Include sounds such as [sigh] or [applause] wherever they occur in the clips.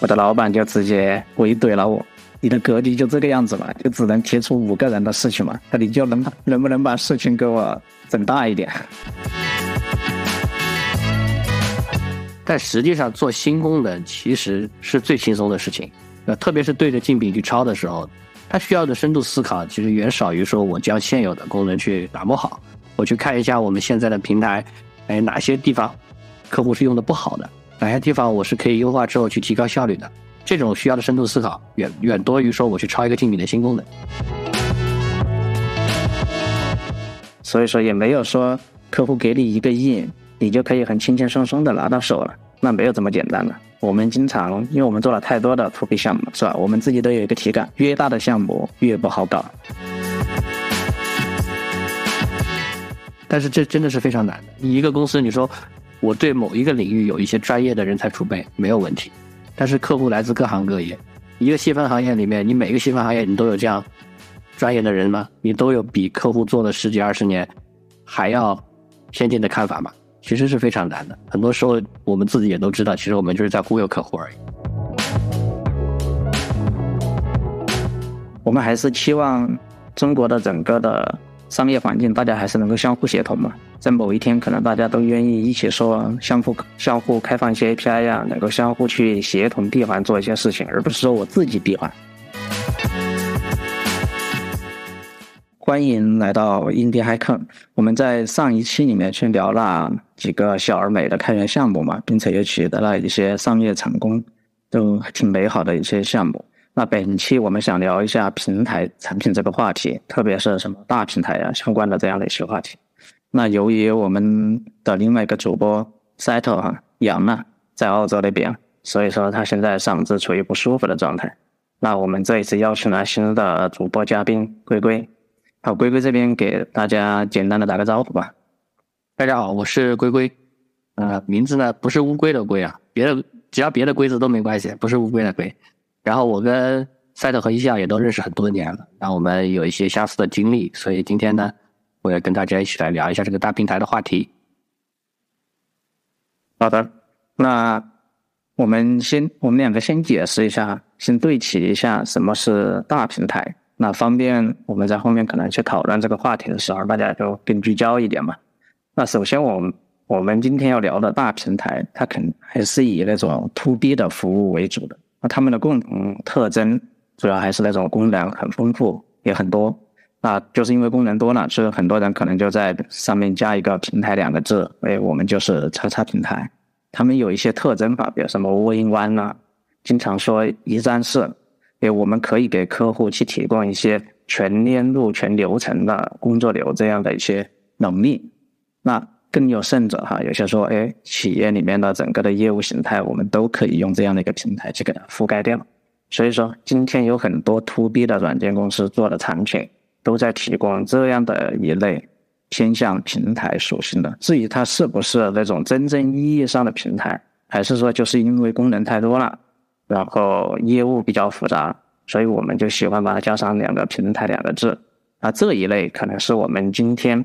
我的老板就直接回怼了我：“你的格局就这个样子嘛，就只能提出五个人的事情嘛，那你就能能不能把事情给我整大一点？” [laughs] 但实际上做新功能其实是最轻松的事情，呃，特别是对着竞品去抄的时候，它需要的深度思考其实远少于说我将现有的功能去打磨好，我去看一下我们现在的平台，哎，哪些地方客户是用的不好的，哪些地方我是可以优化之后去提高效率的，这种需要的深度思考远远多于说我去抄一个竞品的新功能。所以说也没有说客户给你一个亿。你就可以很轻轻松松的拿到手了，那没有这么简单的。我们经常，因为我们做了太多的 to B 项目，是吧？我们自己都有一个体感，越大的项目越不好搞。但是这真的是非常难的。你一个公司，你说我对某一个领域有一些专业的人才储备没有问题，但是客户来自各行各业，一个细分行业里面，你每个细分行业你都有这样专业的人吗？你都有比客户做了十几二十年还要先进的看法吗？其实是非常难的，很多时候我们自己也都知道，其实我们就是在忽悠客户而已。我们还是期望中国的整个的商业环境，大家还是能够相互协同嘛。在某一天，可能大家都愿意一起说相互相互开放一些 API 呀，能够相互去协同闭环做一些事情，而不是说我自己闭环。欢迎来到音调嗨坑。我们在上一期里面去聊了几个小而美的开源项目嘛，并且也取得了一些商业成功，都挺美好的一些项目。那本期我们想聊一下平台产品这个话题，特别是什么大平台呀相关的这样的一些话题。那由于我们的另外一个主播 Settle 哈杨呢在澳洲那边，所以说他现在嗓子处于不舒服的状态。那我们这一次邀请了新的主播嘉宾龟龟。好，龟龟这边给大家简单的打个招呼吧。大家好，我是龟龟，呃，名字呢不是乌龟的龟啊，别的只要别的龟子都没关系，不是乌龟的龟。然后我跟赛特和一笑也都认识很多年了，那我们有一些相似的经历，所以今天呢，我要跟大家一起来聊一下这个大平台的话题。好的，那我们先我们两个先解释一下，先对齐一下什么是大平台。那方便我们在后面可能去讨论这个话题的时候，大家就更聚焦一点嘛。那首先，我们我们今天要聊的大平台，它肯还是以那种 to B 的服务为主的。那他们的共同特征，主要还是那种功能很丰富，也很多。那就是因为功能多了，所以很多人可能就在上面加一个“平台”两个字，哎，我们就是叉叉平台。他们有一些特征吧，比如什么 All in One 啊，经常说一站式。诶，我们可以给客户去提供一些全链路、全流程的工作流这样的一些能力。那更有甚者哈，有些说，哎，企业里面的整个的业务形态，我们都可以用这样的一个平台去给它覆盖掉。所以说，今天有很多 to B 的软件公司做的产品，都在提供这样的一类偏向平台属性的。至于它是不是那种真正意义上的平台，还是说就是因为功能太多了？然后业务比较复杂，所以我们就喜欢把它加上两个平台两个字。那，这一类可能是我们今天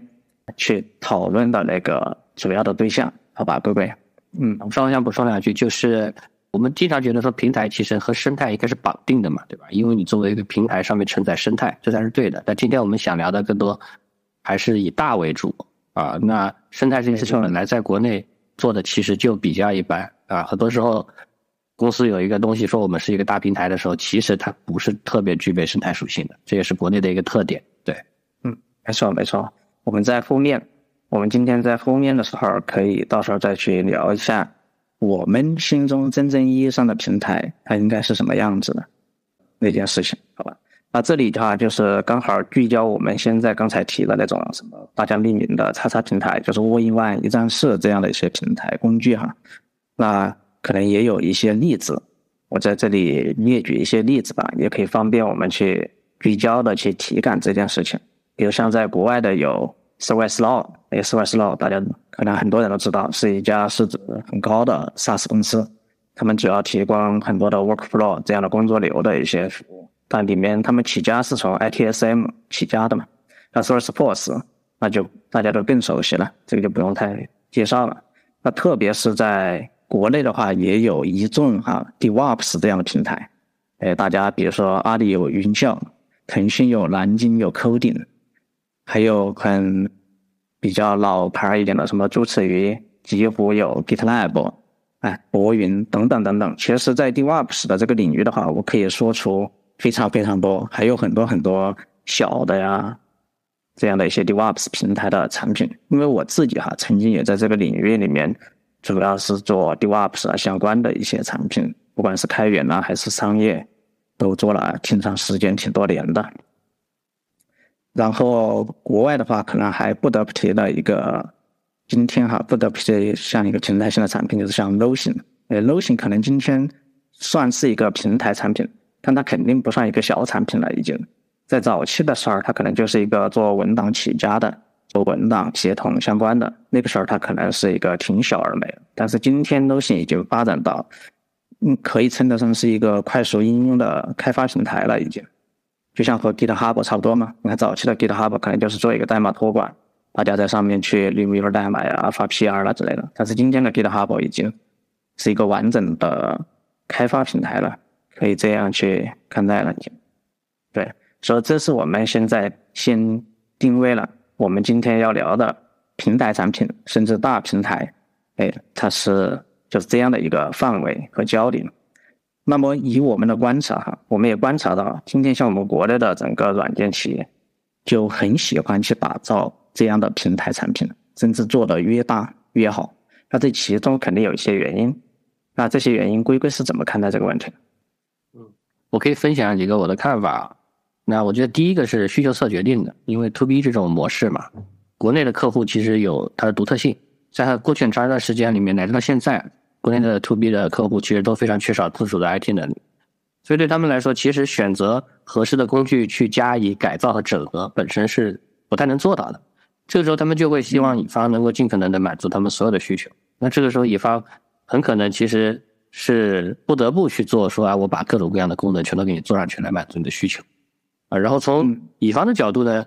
去讨论的那个主要的对象，好吧，各位？嗯，我稍微想补充两句，就是我们经常觉得说平台其实和生态应该是绑定的嘛，对吧？因为你作为一个平台上面承载生态，这才是对的。但今天我们想聊的更多还是以大为主啊。那生态这件事情本来在国内做的其实就比较一般啊，很多时候。公司有一个东西说我们是一个大平台的时候，其实它不是特别具备生态属性的，这也是国内的一个特点。对，嗯，没错没错。我们在后面，我们今天在后面的时候，可以到时候再去聊一下我们心中真正意义上的平台，它应该是什么样子的那件事情，好吧？那这里的话就是刚好聚焦我们现在刚才提的那种什么大家命名的叉叉平台，就是 All in One 一站式这样的一些平台工具哈。那可能也有一些例子，我在这里列举一些例子吧，也可以方便我们去聚焦的去体感这件事情。比如像在国外的有 ServiceNow，哎，ServiceNow 大家可能很多人都知道，是一家市值很高的 SaaS 公司，他们主要提供很多的 Workflow 这样的工作流的一些服务，但里面他们起家是从 ITSM 起家的嘛。那 Salesforce 那就大家都更熟悉了，这个就不用太介绍了。那特别是在国内的话也有一众哈 DevOps 这样的平台，哎，大家比如说阿里有云校，腾讯有南京有 Coding，还有很比较老牌一点的什么朱齿鱼，极狐有 GitLab，哎，博云等等等等。其实，在 DevOps 的这个领域的话，我可以说出非常非常多，还有很多很多小的呀。这样的一些 DevOps 平台的产品，因为我自己哈曾经也在这个领域里面，主要是做 DevOps 啊相关的一些产品，不管是开源啊还是商业，都做了挺长时间、挺多年的。然后国外的话，可能还不得不提的一个，今天哈不得不提像一个平台性的产品，就是像 Notion。呃，Notion 可能今天算是一个平台产品，但它肯定不算一个小产品了，已经。在早期的时候，它可能就是一个做文档起家的，做文档协同相关的。那个时候，它可能是一个挺小而美。但是今天，Notion 已经发展到，嗯，可以称得上是一个快速应用的开发平台了，已经。就像和 GitHub 差不多嘛。你看早期的 GitHub 可能就是做一个代码托管，大家在上面去 review 代码呀、发 PR 啦之类的。但是今天的 GitHub 已经是一个完整的开发平台了，可以这样去看待了，已经。对。所以这是我们现在先定位了我们今天要聊的平台产品，甚至大平台，哎，它是就是这样的一个范围和焦点。那么以我们的观察哈，我们也观察到，今天像我们国内的整个软件企业，就很喜欢去打造这样的平台产品，甚至做的越大越好。那这其中肯定有一些原因。那这些原因，龟龟是怎么看待这个问题？嗯，我可以分享几个我的看法。那我觉得第一个是需求侧决定的，因为 to B 这种模式嘛，国内的客户其实有它的独特性，在过去很长一段时间里面，乃至到现在，国内的 to B 的客户其实都非常缺少自主的 IT 能力，所以对他们来说，其实选择合适的工具去加以改造和整合，本身是不太能做到的。这个时候，他们就会希望乙方能够尽可能的满足他们所有的需求。那这个时候，乙方很可能其实是不得不去做，说啊，我把各种各样的功能全都给你做上去，来满足你的需求。啊，然后从乙方的角度呢，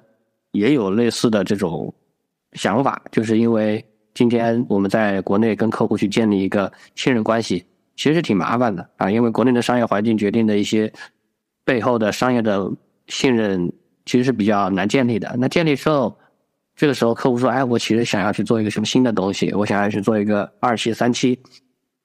也有类似的这种想法，就是因为今天我们在国内跟客户去建立一个信任关系，其实是挺麻烦的啊，因为国内的商业环境决定的一些背后的商业的信任其实是比较难建立的。那建立之后，这个时候客户说：“哎，我其实想要去做一个什么新的东西，我想要去做一个二期、三期，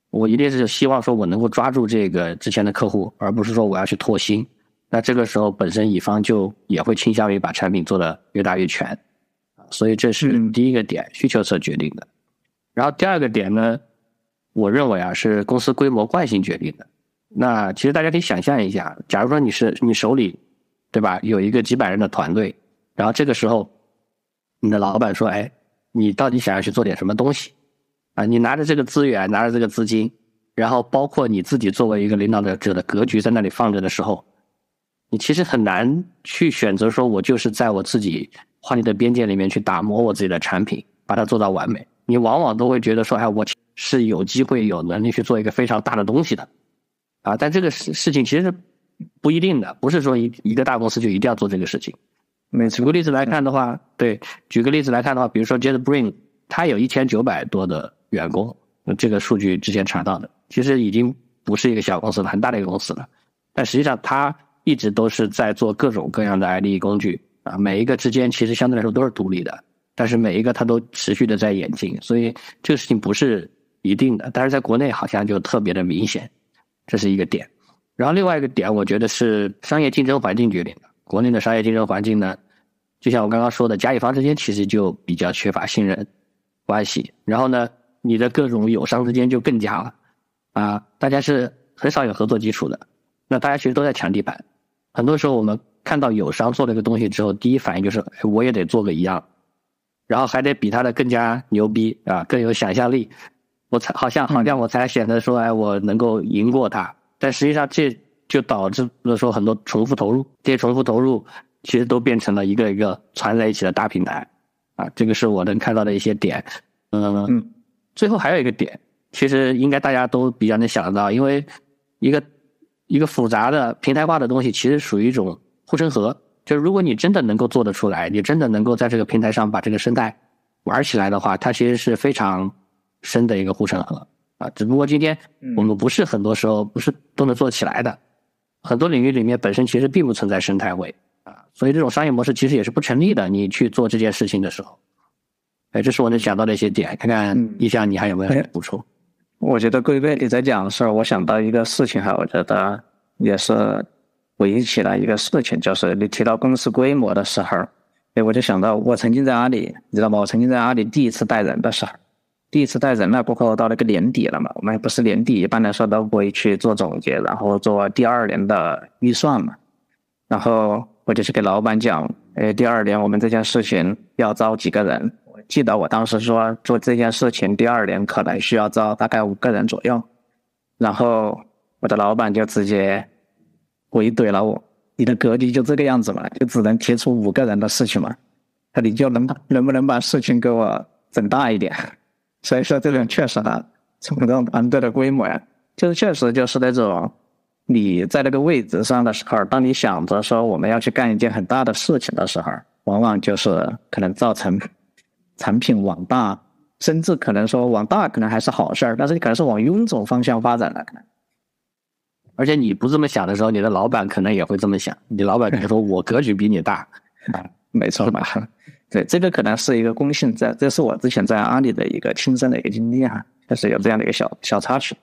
我一定是希望说我能够抓住这个之前的客户，而不是说我要去拓新。”那这个时候，本身乙方就也会倾向于把产品做得越大越全，所以这是第一个点，需求侧决定的。然后第二个点呢，我认为啊是公司规模惯性决定的。那其实大家可以想象一下，假如说你是你手里，对吧，有一个几百人的团队，然后这个时候，你的老板说，哎，你到底想要去做点什么东西？啊，你拿着这个资源，拿着这个资金，然后包括你自己作为一个领导者的格局在那里放着的时候。你其实很难去选择说，我就是在我自己画你的边界里面去打磨我自己的产品，把它做到完美。你往往都会觉得说，哎，我是有机会、有能力去做一个非常大的东西的，啊，但这个事事情其实是不一定的，不是说一一个大公司就一定要做这个事情。每举个例子来看的话，对，举个例子来看的话，比如说 JetBrains，它有一千九百多的员工，这个数据之前查到的，其实已经不是一个小公司了，很大的一个公司了，但实际上它。一直都是在做各种各样的 IDE 工具啊，每一个之间其实相对来说都是独立的，但是每一个它都持续的在演进，所以这个事情不是一定的，但是在国内好像就特别的明显，这是一个点。然后另外一个点，我觉得是商业竞争环境决定的。国内的商业竞争环境呢，就像我刚刚说的，甲乙方之间其实就比较缺乏信任关系，然后呢，你的各种友商之间就更加了啊，大家是很少有合作基础的，那大家其实都在抢地盘。很多时候，我们看到友商做了一个东西之后，第一反应就是，我也得做个一样，然后还得比他的更加牛逼啊，更有想象力，我才好像好像我才显得说，哎，我能够赢过他。但实际上，这就导致了说很多重复投入，这些重复投入其实都变成了一个一个串在一起的大平台，啊，这个是我能看到的一些点。嗯嗯，最后还有一个点，其实应该大家都比较能想得到，因为一个。一个复杂的平台化的东西，其实属于一种护城河。就是如果你真的能够做得出来，你真的能够在这个平台上把这个生态玩起来的话，它其实是非常深的一个护城河啊。只不过今天我们不是很多时候不是都能做起来的，很多领域里面本身其实并不存在生态位啊，所以这种商业模式其实也是不成立的。你去做这件事情的时候，哎，这是我能想到的一些点。看看一下你还有没有补充？我觉得贵贵你在讲的时候，我想到一个事情哈，我觉得也是回忆起来一个事情，就是你提到公司规模的时候。哎，我就想到我曾经在阿里，你知道吗？我曾经在阿里第一次带人的时候，第一次带人了过后，到那个年底了嘛，我们不是年底一般来说都会去做总结，然后做第二年的预算嘛。然后我就去给老板讲，哎，第二年我们这件事情要招几个人？我记得我当时说做这件事情，第二年可能需要招大概五个人左右。然后我的老板就直接回怼了我。你的格局就这个样子嘛，就只能提出五个人的事情嘛，那你就能能不能把事情给我整大一点？[laughs] 所以说这种确实啊，从这种团队的规模呀，就是确实就是那种你在那个位置上的时候，当你想着说我们要去干一件很大的事情的时候，往往就是可能造成产品往大，甚至可能说往大可能还是好事儿，但是你可能是往臃肿方向发展了，可能。而且你不这么想的时候，你的老板可能也会这么想。你老板可能说：“我格局比你大。[laughs] ”啊，没错吧？对，这个可能是一个共性在，这是我之前在阿里的一个亲身的一个经历哈，就是有这样的一个小小插曲。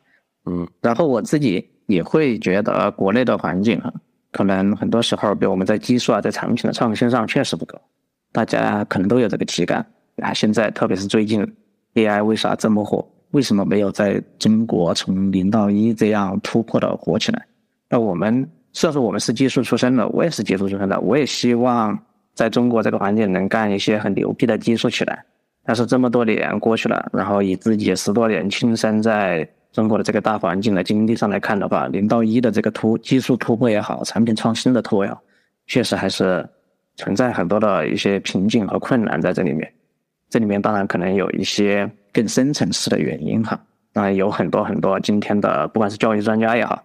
嗯，然后我自己也会觉得国内的环境哈，可能很多时候，比如我们在技术啊，在产品的创新上确实不够，大家可能都有这个体感啊。现在特别是最近 AI 为啥这么火？为什么没有在中国从零到一这样突破的火起来？那我们虽然说我们是技术出身的，我也是技术出身的，我也希望在中国这个环境能干一些很牛逼的技术起来。但是这么多年过去了，然后以自己十多年亲身在中国的这个大环境的经历上来看的话，零到一的这个突技术突破也好，产品创新的突破也好，确实还是存在很多的一些瓶颈和困难在这里面。这里面当然可能有一些。更深层次的原因哈，那有很多很多今天的不管是教育专家也好，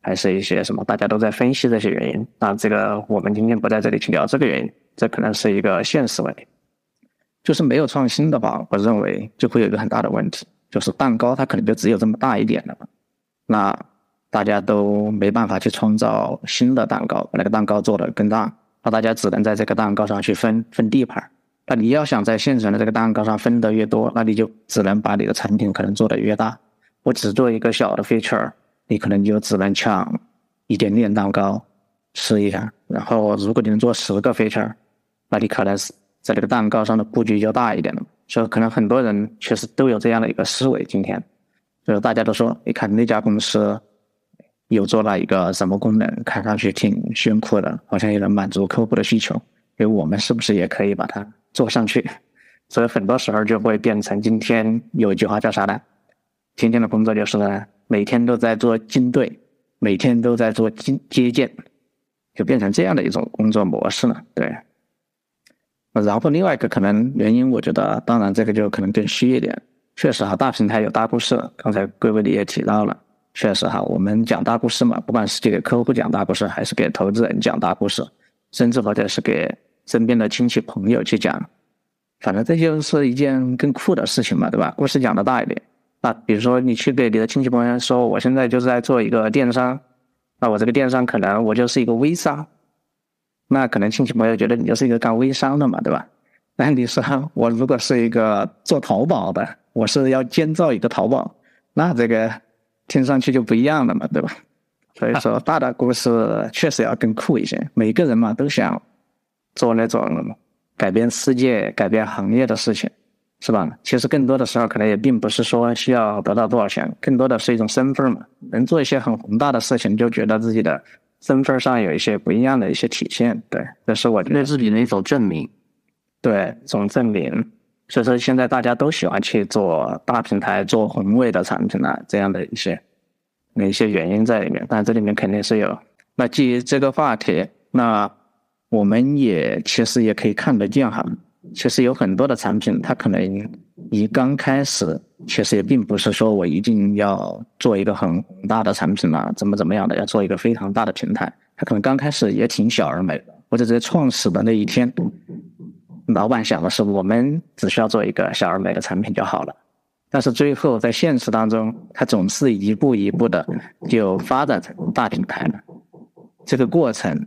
还是一些什么大家都在分析这些原因。那这个我们今天不在这里去聊这个原因，这可能是一个现实问题。就是没有创新的话，我认为就会有一个很大的问题，就是蛋糕它可能就只有这么大一点了嘛。那大家都没办法去创造新的蛋糕，把那个蛋糕做得更大，那大家只能在这个蛋糕上去分分地盘。那你要想在现成的这个蛋糕上分得越多，那你就只能把你的产品可能做得越大。我只做一个小的 feature，你可能就只能抢一点点蛋糕吃一下。然后如果你能做十个 feature，那你可能是在这个蛋糕上的布局就大一点了。所以可能很多人确实都有这样的一个思维。今天，就是大家都说，你看那家公司有做了一个什么功能，看上去挺炫酷的，好像也能满足客户的需求。给我们是不是也可以把它？做上去，所以很多时候就会变成今天有一句话叫啥呢？今天的工作就是呢，每天都在做精对，每天都在做接接见，就变成这样的一种工作模式了。对。然后另外一个可能原因，我觉得，当然这个就可能更虚一点。确实哈，大平台有大故事，刚才贵贵你也提到了，确实哈，我们讲大故事嘛，不管是给客户讲大故事，还是给投资人讲大故事，甚至或者是给。身边的亲戚朋友去讲，反正这就是一件更酷的事情嘛，对吧？故事讲的大一点，那比如说你去给你的亲戚朋友说，我现在就是在做一个电商，那我这个电商可能我就是一个微商，那可能亲戚朋友觉得你就是一个干微商的嘛，对吧？那你说我如果是一个做淘宝的，我是要建造一个淘宝，那这个听上去就不一样了嘛，对吧？所以说大的故事确实要更酷一些，每个人嘛都想。做那种改变世界、改变行业的事情，是吧？其实更多的时候，可能也并不是说需要得到多少钱，更多的是一种身份嘛。能做一些很宏大的事情，就觉得自己的身份上有一些不一样的一些体现。对，这是我对自己的一种证明。对，一种证明。所以说，现在大家都喜欢去做大平台、做宏伟的产品啊，这样的一些一些原因在里面。但这里面肯定是有。那基于这个话题，那。我们也其实也可以看得见哈，其实有很多的产品，它可能一刚开始，其实也并不是说我一定要做一个很宏大的产品嘛，怎么怎么样的，要做一个非常大的平台，它可能刚开始也挺小而美的。或者在创始的那一天，老板想的是我们只需要做一个小而美的产品就好了，但是最后在现实当中，它总是一步一步的就发展成大平台了。这个过程，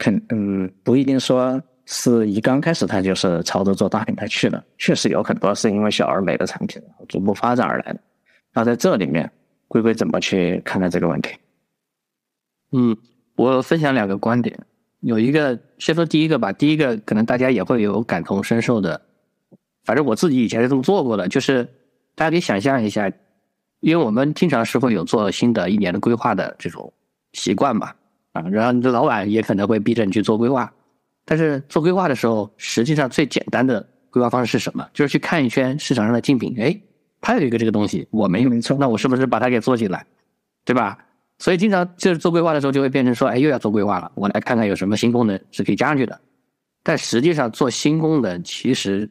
肯嗯不一定说是一刚开始它就是朝着做大平台去的，确实有很多是因为小而美的产品逐步发展而来的。那在这里面，龟龟怎么去看待这个问题？嗯，我分享两个观点，有一个先说第一个吧。第一个可能大家也会有感同身受的，反正我自己以前是这么做过的，就是大家可以想象一下，因为我们经常是会有做新的一年的规划的这种习惯嘛，啊，然后你的老板也可能会逼着你去做规划，但是做规划的时候，实际上最简单的规划方式是什么？就是去看一圈市场上的竞品，哎，他有一个这个东西，我没有，没错，那我是不是把它给做进来，对吧？所以经常就是做规划的时候，就会变成说，哎，又要做规划了，我来看看有什么新功能是可以加上去的。但实际上做新功能其实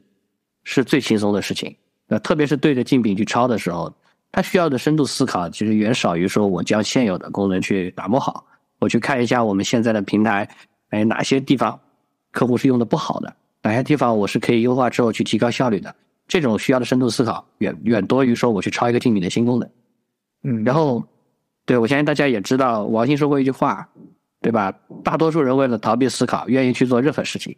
是最轻松的事情，呃，特别是对着竞品去抄的时候，它需要的深度思考其实远少于说我将现有的功能去打磨好，我去看一下我们现在的平台，哎，哪些地方客户是用的不好的，哪些地方我是可以优化之后去提高效率的。这种需要的深度思考远远多于说我去抄一个竞品的新功能，嗯，然后。对，我相信大家也知道，王兴说过一句话，对吧？大多数人为了逃避思考，愿意去做任何事情。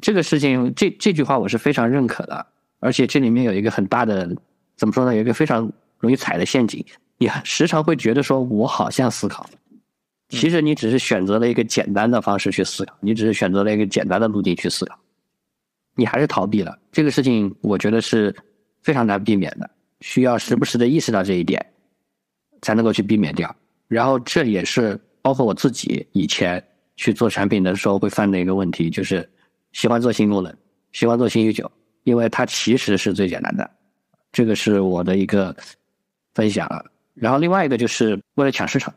这个事情，这这句话我是非常认可的。而且这里面有一个很大的，怎么说呢？有一个非常容易踩的陷阱。你时常会觉得说，我好像思考，其实你只是选择了一个简单的方式去思考，你只是选择了一个简单的路径去思考，你还是逃避了。这个事情，我觉得是非常难避免的，需要时不时的意识到这一点。才能够去避免掉，然后这也是包括我自己以前去做产品的时候会犯的一个问题，就是喜欢做新功能，喜欢做新需求，因为它其实是最简单的，这个是我的一个分享。然后另外一个就是为了抢市场，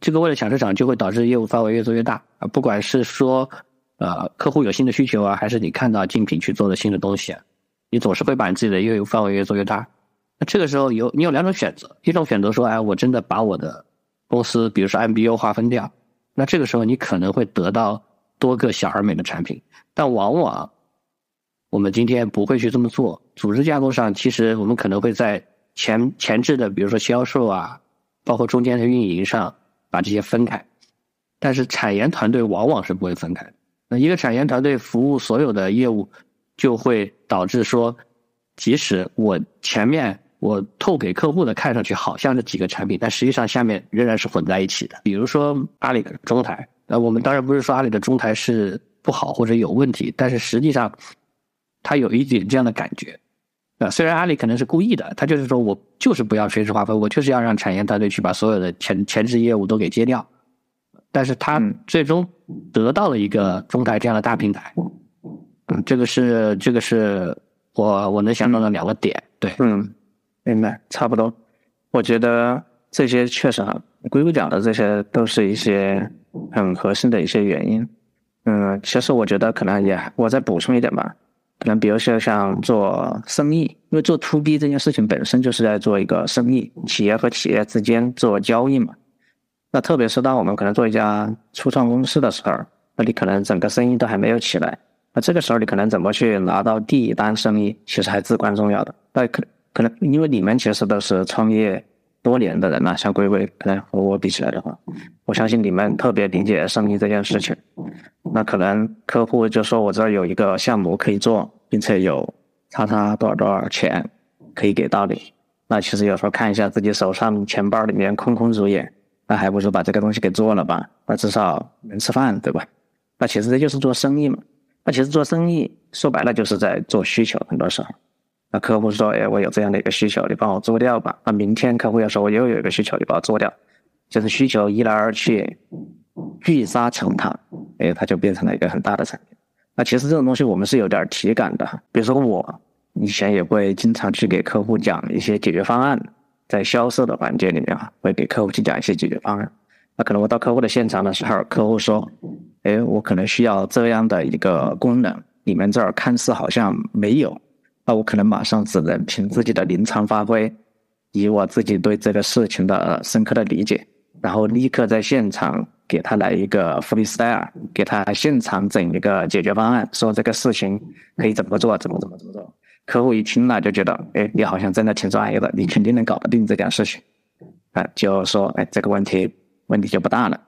这个为了抢市场就会导致业务范围越做越大啊，不管是说呃客户有新的需求啊，还是你看到竞品去做的新的东西，你总是会把你自己的业务范围越做越大。那这个时候有你有两种选择，一种选择说，哎，我真的把我的公司，比如说 MBO 划分掉，那这个时候你可能会得到多个小而美的产品，但往往我们今天不会去这么做。组织架构上，其实我们可能会在前前置的，比如说销售啊，包括中间的运营上把这些分开，但是产研团队往往是不会分开。那一个产研团队服务所有的业务，就会导致说，即使我前面。我透给客户的看上去好像这几个产品，但实际上下面仍然是混在一起的。比如说阿里的中台，那我们当然不是说阿里的中台是不好或者有问题，但是实际上它有一点这样的感觉。啊，虽然阿里可能是故意的，他就是说我就是不要垂直划分，我就是要让产业团队去把所有的前前置业务都给接掉，但是他最终得到了一个中台这样的大平台。嗯，这个是这个是我我能想到的两个点。对，嗯。明白，差不多。我觉得这些确实哈，硅谷讲的这些都是一些很核心的一些原因。嗯，其实我觉得可能也，我再补充一点吧。可能比如说像做生意，因为做 to B 这件事情本身就是在做一个生意，企业和企业之间做交易嘛。那特别是当我们可能做一家初创公司的时候，那你可能整个生意都还没有起来，那这个时候你可能怎么去拿到第一单生意，其实还至关重要的。那可。可能因为你们其实都是创业多年的人了，像龟龟，可能和我比起来的话，我相信你们特别理解生意这件事情。那可能客户就说我这儿有一个项目可以做，并且有差差多少多少钱可以给到你。那其实有时候看一下自己手上钱包里面空空如也，那还不如把这个东西给做了吧，那至少能吃饭，对吧？那其实这就是做生意嘛。那其实做生意说白了就是在做需求，很多时候。那客户说：“哎，我有这样的一个需求，你帮我做掉吧。”那明天客户要说：“我又有一个需求，你帮我做掉。”就是需求一来二去，聚沙成塔，哎，它就变成了一个很大的产品。那其实这种东西我们是有点体感的。比如说我以前也会经常去给客户讲一些解决方案，在销售的环节里面啊，会给客户去讲一些解决方案。那可能我到客户的现场的时候，客户说：“哎，我可能需要这样的一个功能，你们这儿看似好像没有。”那我可能马上只能凭自己的临场发挥，以我自己对这个事情的深刻的理解，然后立刻在现场给他来一个 freestyle，给他现场整一个解决方案，说这个事情可以怎么做，怎么怎么怎么做。客户一听了就觉得，哎，你好像真的挺专业的，你肯定能搞得定这件事情，啊，就说，哎，这个问题问题就不大了，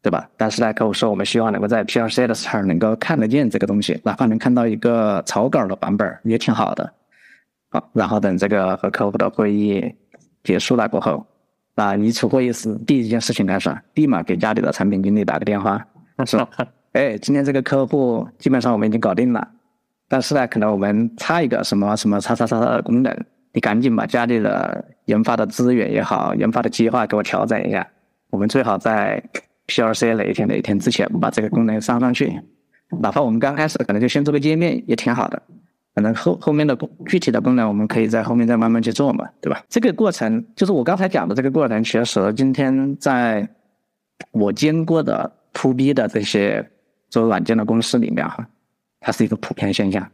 对吧？但是呢，客户说我们希望能够在 P R C 的时候能够看得见这个东西，哪怕能看到一个草稿的版本也挺好的。好，然后等这个和客户的会议结束了过后，那一出会议室，第一件事情干啥？立马给家里的产品经理打个电话，说：[laughs] “哎，今天这个客户基本上我们已经搞定了，但是呢，可能我们差一个什么什么叉叉叉的功能，你赶紧把家里的研发的资源也好，研发的计划给我调整一下。我们最好在 P R C 哪一天哪一天之前把这个功能上上去，哪怕我们刚开始可能就先做个界面也挺好的。”可能后后面的功具体的功能，我们可以在后面再慢慢去做嘛，对吧？这个过程就是我刚才讲的这个过程，其实今天在我见过的 to B 的这些做软件的公司里面哈，它是一个普遍现象，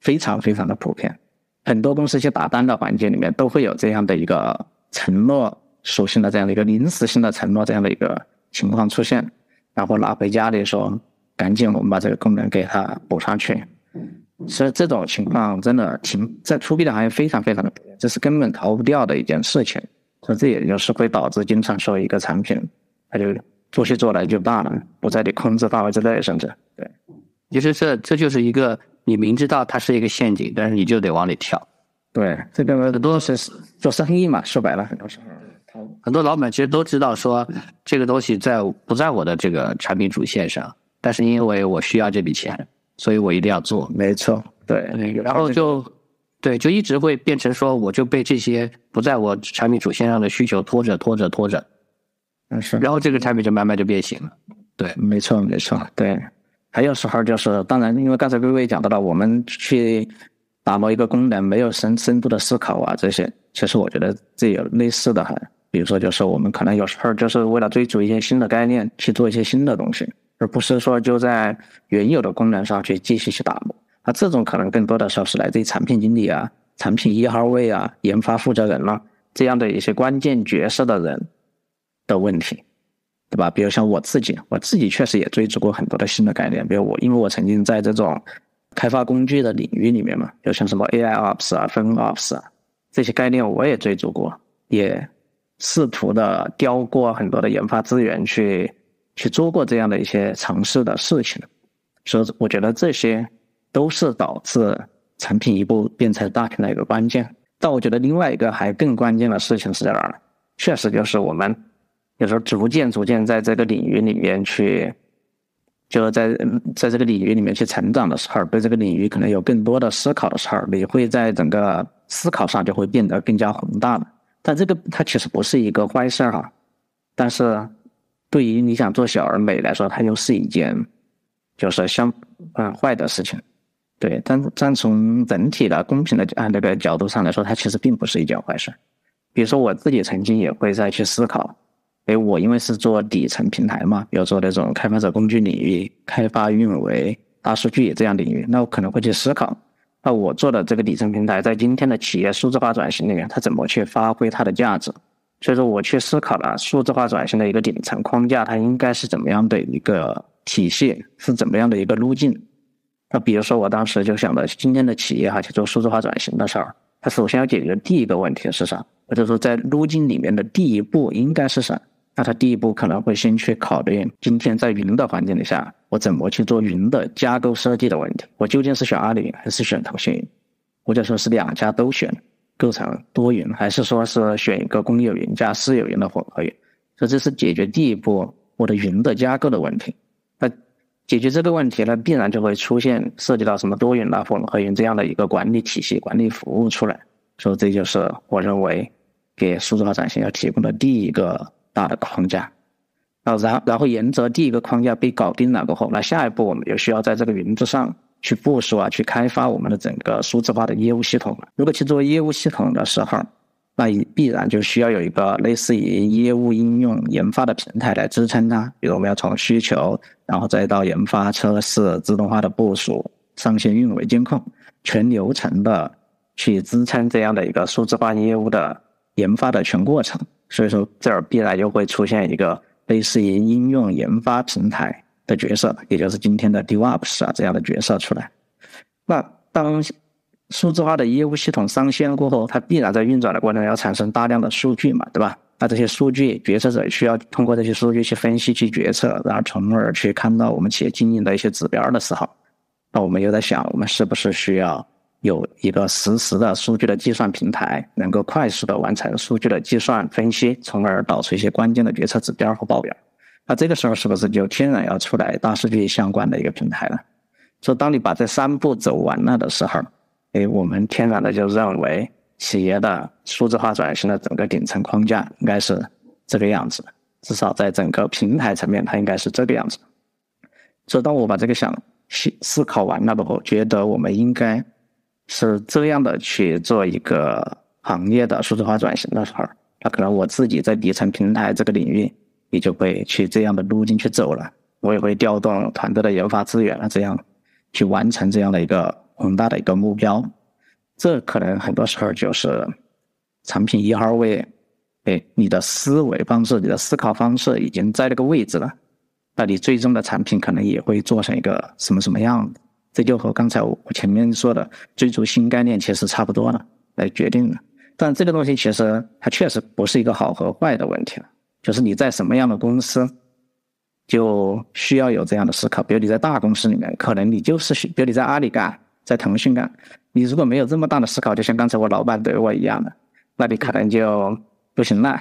非常非常的普遍。很多公司去打单的环节里面都会有这样的一个承诺属性的这样的一个临时性的承诺这样的一个情况出现，然后拿回家里说，赶紧我们把这个功能给它补上去。所以这种情况真的挺在出 B 的行业非常非常的普遍，这是根本逃不掉的一件事情。所以这也就是会导致经常说一个产品，它就做起做来就大了，不在你控制范围之内，甚至对。其实这这就是一个你明知道它是一个陷阱，但是你就得往里跳。对，这个很多是做生意嘛，说白了很多时候，很多老板其实都知道说这个东西在不在我的这个产品主线上，但是因为我需要这笔钱。所以我一定要做，没错，对，然后就，对，就一直会变成说，我就被这些不在我产品主线上的需求拖着拖着拖着，嗯是，然后这个产品就慢慢就变形了，对，没错没错，对，还有时候就是，当然，因为刚才微微讲到了，我们去打磨一个功能，没有深深度的思考啊，这些，其实我觉得这有类似的哈，比如说就是我们可能有时候就是为了追逐一些新的概念，去做一些新的东西。而不是说就在原有的功能上去继续去打磨，那，这种可能更多的时候是来自于产品经理啊、产品一号位啊、研发负责人了这样的一些关键角色的人的问题，对吧？比如像我自己，我自己确实也追逐过很多的新的概念，比如我，因为我曾经在这种开发工具的领域里面嘛，就像什么 AI Ops 啊、分 Ops 啊这些概念，我也追逐过，也试图的雕过很多的研发资源去。去做过这样的一些尝试的事情，所以我觉得这些都是导致产品一步变成大屏的一个关键。但我觉得另外一个还更关键的事情是在哪儿呢？确实就是我们有时候逐渐逐渐在这个领域里面去，就在在这个领域里面去成长的时候，对这个领域可能有更多的思考的时候，你会在整个思考上就会变得更加宏大了。但这个它其实不是一个坏事儿哈，但是。对于你想做小而美来说，它又是一件，就是相嗯坏的事情，对。但但从整体的公平的啊那个角度上来说，它其实并不是一件坏事。比如说我自己曾经也会再去思考，哎，我因为是做底层平台嘛，比如说那种开发者工具领域、开发运维、大数据这样领域，那我可能会去思考，那我做的这个底层平台在今天的企业数字化转型里面，它怎么去发挥它的价值？所以说，我去思考了数字化转型的一个顶层框架，它应该是怎么样的一个体系，是怎么样的一个路径。那比如说，我当时就想到，今天的企业哈去做数字化转型的时候，它首先要解决的第一个问题是啥？或者说，在路径里面的第一步应该是啥？那他第一步可能会先去考虑，今天在云的环境底下，我怎么去做云的架构设计的问题？我究竟是选阿里云还是选腾讯云？或者说是两家都选？构成多云，还是说是选一个公有云加私有云的混合云？所以这是解决第一步我的云的架构的问题。那解决这个问题呢，必然就会出现涉及到什么多云啊、混合云这样的一个管理体系、管理服务出来。所以这就是我认为给数字化转型要提供的第一个大的框架。啊，然然后沿着第一个框架被搞定了过后，那下一步我们就需要在这个云之上。去部署啊，去开发我们的整个数字化的业务系统。如果去做业务系统的时候，那必然就需要有一个类似于业务应用研发的平台来支撑它。比如我们要从需求，然后再到研发、测试、自动化的部署、上线运维、监控，全流程的去支撑这样的一个数字化业务的研发的全过程。所以说，这儿必然就会出现一个类似于应用研发平台。的角色，也就是今天的 DevOps 啊这样的角色出来。那当数字化的业务系统上线过后，它必然在运转的过程中要产生大量的数据嘛，对吧？那这些数据，决策者需要通过这些数据去分析、去决策，然后从而去看到我们企业经营的一些指标的时候，那我们又在想，我们是不是需要有一个实时的数据的计算平台，能够快速的完成数据的计算分析，从而导出一些关键的决策指标和报表。那这个时候是不是就天然要出来大数据相关的一个平台了？所以当你把这三步走完了的时候。哎，我们天然的就认为企业的数字化转型的整个顶层框架应该是这个样子，至少在整个平台层面，它应该是这个样子。所以，当我把这个想思思考完了的后，觉得我们应该是这样的去做一个行业的数字化转型的时候，那可能我自己在底层平台这个领域，也就会去这样的路径去走了。我也会调动团队的研发资源啊，这样去完成这样的一个。宏大的一个目标，这可能很多时候就是产品一号位，哎，你的思维方式、你的思考方式已经在那个位置了，那你最终的产品可能也会做成一个什么什么样的，这就和刚才我前面说的追逐新概念其实差不多了，来决定了。但这个东西其实它确实不是一个好和坏的问题了，就是你在什么样的公司，就需要有这样的思考。比如你在大公司里面，可能你就是比如你在阿里干。在腾讯干，你如果没有这么大的思考，就像刚才我老板对我一样的，那你可能就不行了。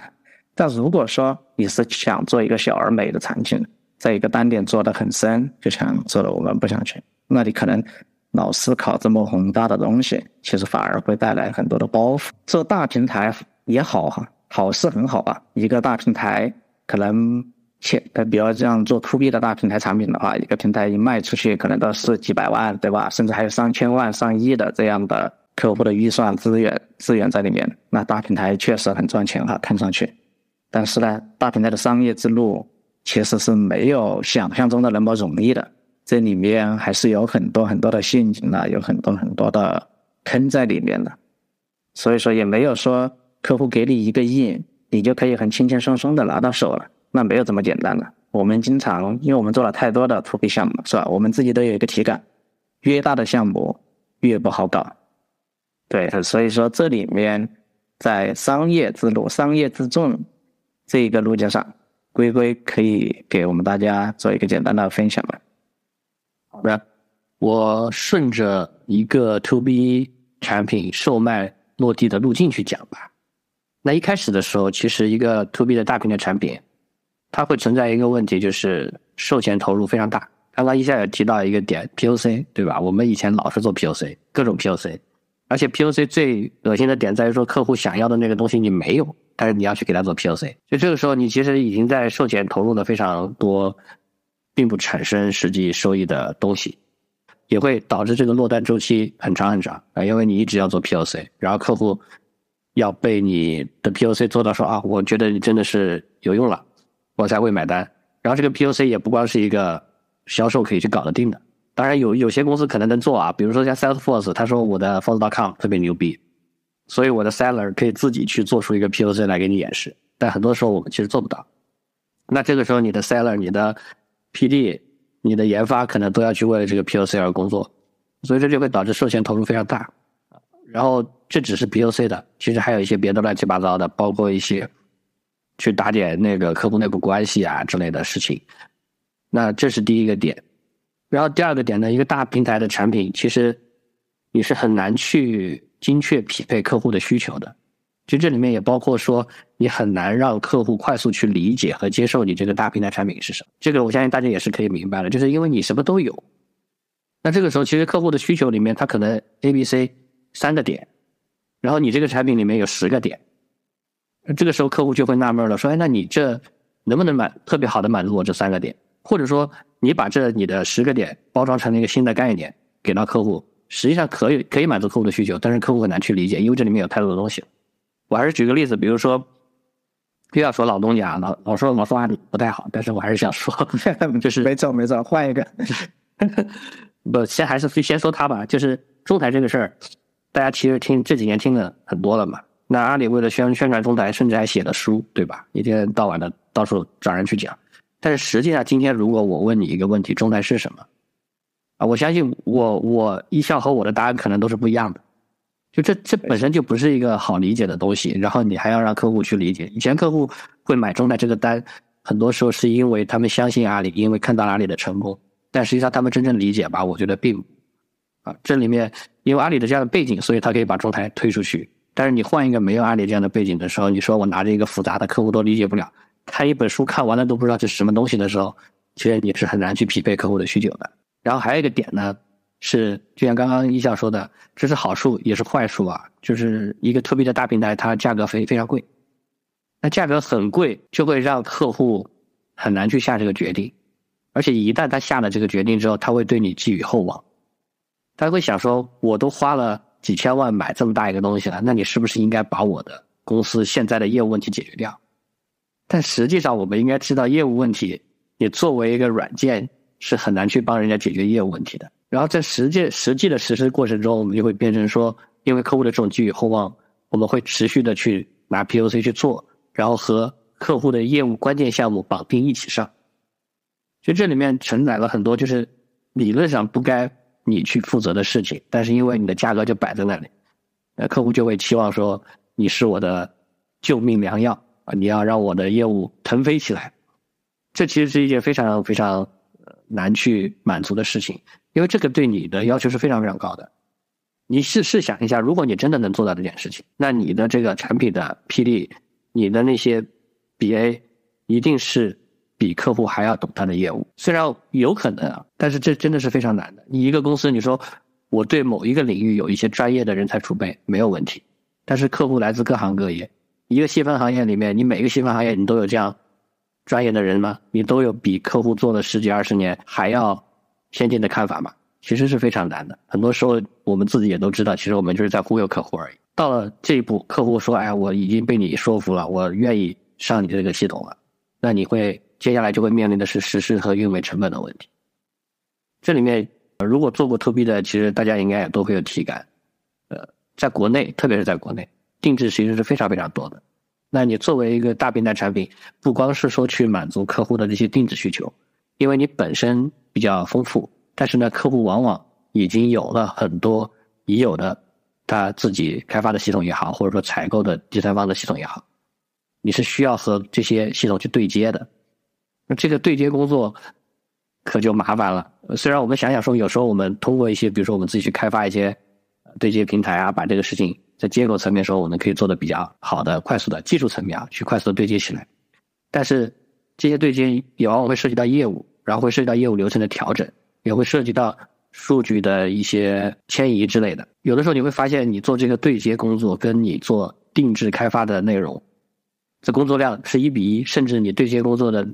但如果说你是想做一个小而美的产品，在一个单点做的很深，就像做的我们不想去，那你可能老思考这么宏大的东西，其实反而会带来很多的包袱。做大平台也好哈，好是很好啊，一个大平台可能。切，呃，比如这样做 to B 的大平台产品的话，一个平台一卖出去，可能都是几百万，对吧？甚至还有上千万、上亿的这样的客户的预算资源资源在里面。那大平台确实很赚钱哈，看上去。但是呢，大平台的商业之路其实是没有想象中的那么容易的，这里面还是有很多很多的陷阱的，有很多很多的坑在里面的。所以说，也没有说客户给你一个亿，你就可以很轻轻松松的拿到手了。那没有这么简单的。我们经常，因为我们做了太多的 to B 项目，是吧？我们自己都有一个体感，越大的项目越不好搞。对，所以说这里面在商业之路、商业之重这一个路径上，龟龟可以给我们大家做一个简单的分享吧？好的，我顺着一个 to B 产品售卖落地的路径去讲吧。那一开始的时候，其实一个 to B 的大平台产品。它会存在一个问题，就是售前投入非常大。刚刚一下也提到一个点，POC，对吧？我们以前老是做 POC，各种 POC，而且 POC 最恶心的点在于说，客户想要的那个东西你没有，但是你要去给他做 POC，就这个时候你其实已经在售前投入了非常多，并不产生实际收益的东西，也会导致这个落单周期很长很长啊，因为你一直要做 POC，然后客户要被你的 POC 做到说啊，我觉得你真的是有用了。我才会买单。然后这个 POC 也不光是一个销售可以去搞得定的，当然有有些公司可能能做啊，比如说像 Salesforce，他说我的 Force.com 特别牛逼，所以我的 Seller 可以自己去做出一个 POC 来给你演示。但很多时候我们其实做不到。那这个时候你的 Seller、你的 PD、你的研发可能都要去为了这个 POC 而工作，所以这就会导致授权投入非常大。然后这只是 POC 的，其实还有一些别的乱七八糟的，包括一些。去打点那个客户内部关系啊之类的事情，那这是第一个点。然后第二个点呢，一个大平台的产品，其实你是很难去精确匹配客户的需求的。其实这里面也包括说，你很难让客户快速去理解和接受你这个大平台产品是什么。这个我相信大家也是可以明白的，就是因为你什么都有。那这个时候，其实客户的需求里面，他可能 A、B、C 三个点，然后你这个产品里面有十个点。这个时候客户就会纳闷了，说：“哎，那你这能不能满特别好的满足我这三个点？或者说你把这你的十个点包装成一个新的概念给到客户，实际上可以可以满足客户的需求，但是客户很难去理解，因为这里面有太多的东西。我还是举个例子，比如说又要说老东家，老老说老说话不太好，但是我还是想说，[laughs] 就是 [laughs] 没错没错，换一个，[laughs] 不先还是先说他吧，就是中台这个事儿，大家其实听这几年听的很多了嘛。”那阿里为了宣宣传中台，甚至还写了书，对吧？一天到晚的到处找人去讲。但是实际上，今天如果我问你一个问题，中台是什么？啊，我相信我我一笑和我的答案可能都是不一样的。就这这本身就不是一个好理解的东西，然后你还要让客户去理解。以前客户会买中泰这个单，很多时候是因为他们相信阿里，因为看到阿里的成功，但实际上他们真正理解吧，我觉得并啊，这里面因为阿里的这样的背景，所以他可以把中台推出去。但是你换一个没有阿里这样的背景的时候，你说我拿着一个复杂的客户都理解不了，看一本书看完了都不知道这是什么东西的时候，其实你是很难去匹配客户的需求的。然后还有一个点呢，是就像刚刚一笑说的，这是好处也是坏处啊，就是一个特别的大平台，它价格非非常贵，那价格很贵就会让客户很难去下这个决定，而且一旦他下了这个决定之后，他会对你寄予厚望，他会想说，我都花了。几千万买这么大一个东西了，那你是不是应该把我的公司现在的业务问题解决掉？但实际上，我们应该知道，业务问题你作为一个软件是很难去帮人家解决业务问题的。然后在实际实际的实施过程中，我们就会变成说，因为客户的这种寄予厚望，我们会持续的去拿 POC 去做，然后和客户的业务关键项目绑定一起上。就这里面承载了很多，就是理论上不该。你去负责的事情，但是因为你的价格就摆在那里，那客户就会期望说你是我的救命良药啊！你要让我的业务腾飞起来，这其实是一件非常非常难去满足的事情，因为这个对你的要求是非常非常高的。你试试想一下，如果你真的能做到这件事情，那你的这个产品的 PD，，你的那些 BA 一定是。比客户还要懂他的业务，虽然有可能啊，但是这真的是非常难的。你一个公司，你说我对某一个领域有一些专业的人才储备没有问题，但是客户来自各行各业，一个细分行业里面，你每个细分行业你都有这样专业的人吗？你都有比客户做了十几二十年还要先进的看法嘛？其实是非常难的。很多时候我们自己也都知道，其实我们就是在忽悠客户而已。到了这一步，客户说：“哎，我已经被你说服了，我愿意上你这个系统了。”那你会？接下来就会面临的是实施和运维成本的问题。这里面，如果做过 to B 的，其实大家应该也都会有体感。呃，在国内，特别是在国内，定制其实是非常非常多的。那你作为一个大平台产品，不光是说去满足客户的这些定制需求，因为你本身比较丰富，但是呢，客户往往已经有了很多已有的他自己开发的系统也好，或者说采购的第三方的系统也好，你是需要和这些系统去对接的。那这个对接工作可就麻烦了。虽然我们想想说，有时候我们通过一些，比如说我们自己去开发一些对接平台啊，把这个事情在结构层面时候，我们可以做的比较好的、快速的技术层面啊，去快速的对接起来。但是这些对接也往往会涉及到业务，然后会涉及到业务流程的调整，也会涉及到数据的一些迁移之类的。有的时候你会发现，你做这个对接工作，跟你做定制开发的内容，这工作量是一比一，甚至你对接工作的。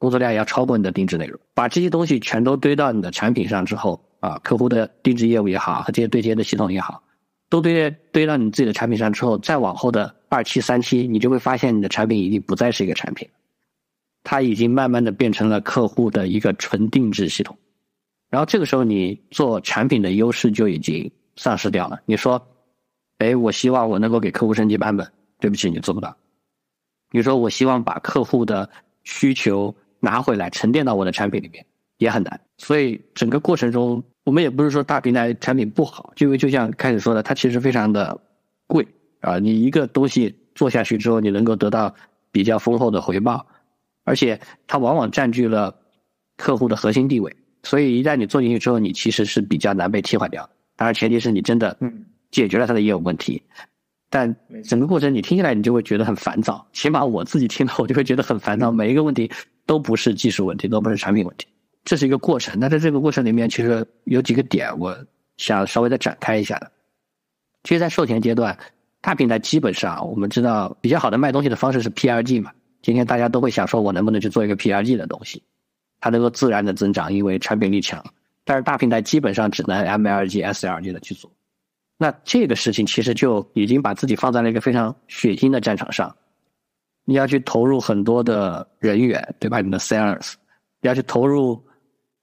工作量要超过你的定制内容，把这些东西全都堆到你的产品上之后，啊，客户的定制业务也好，和这些对接的系统也好，都堆堆到你自己的产品上之后，再往后的二期、三期，你就会发现你的产品已经不再是一个产品，它已经慢慢的变成了客户的一个纯定制系统。然后这个时候，你做产品的优势就已经丧失掉了。你说，哎，我希望我能够给客户升级版本，对不起，你做不到。你说我希望把客户的需求。拿回来沉淀到我的产品里面也很难，所以整个过程中，我们也不是说大平台产品不好，就因为就像开始说的，它其实非常的贵啊。你一个东西做下去之后，你能够得到比较丰厚的回报，而且它往往占据了客户的核心地位，所以一旦你做进去之后，你其实是比较难被替换掉。当然，前提是你真的解决了他的业务问题，但整个过程你听起来你就会觉得很烦躁，起码我自己听了我就会觉得很烦躁，每一个问题。都不是技术问题，都不是产品问题，这是一个过程。那在这个过程里面，其实有几个点，我想稍微再展开一下的。其实，在售前阶段，大平台基本上我们知道比较好的卖东西的方式是 PRG 嘛。今天大家都会想说，我能不能去做一个 PRG 的东西，它能够自然的增长，因为产品力强。但是大平台基本上只能 MLG、SLG 的去做。那这个事情其实就已经把自己放在了一个非常血腥的战场上。你要去投入很多的人员，对吧？你的 sales，你要去投入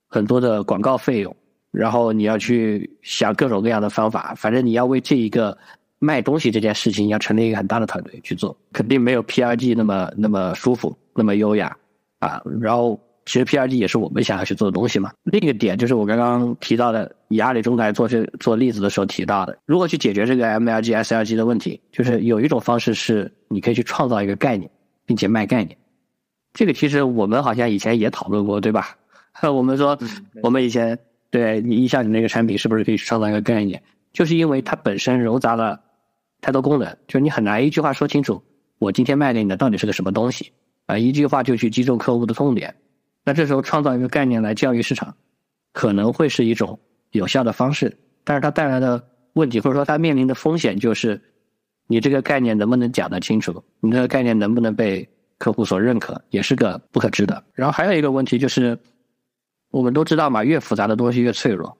很多的广告费用，然后你要去想各种各样的方法，反正你要为这一个卖东西这件事情，要成立一个很大的团队去做，肯定没有 PRG 那么那么舒服，那么优雅啊。然后其实 PRG 也是我们想要去做的东西嘛。另一个点就是我刚刚提到的，以阿里中台做这做例子的时候提到的，如何去解决这个 MLG、SLG 的问题，就是有一种方式是你可以去创造一个概念，并且卖概念。这个其实我们好像以前也讨论过，对吧？[laughs] 我们说我们以前对你一下你那个产品是不是可以创造一个概念？就是因为它本身糅杂了太多功能，就是你很难一句话说清楚，我今天卖给你的到底是个什么东西啊？一句话就去击中客户的痛点。那这时候创造一个概念来教育市场，可能会是一种有效的方式，但是它带来的问题或者说它面临的风险就是，你这个概念能不能讲得清楚，你这个概念能不能被客户所认可，也是个不可知的。然后还有一个问题就是，我们都知道嘛，越复杂的东西越脆弱，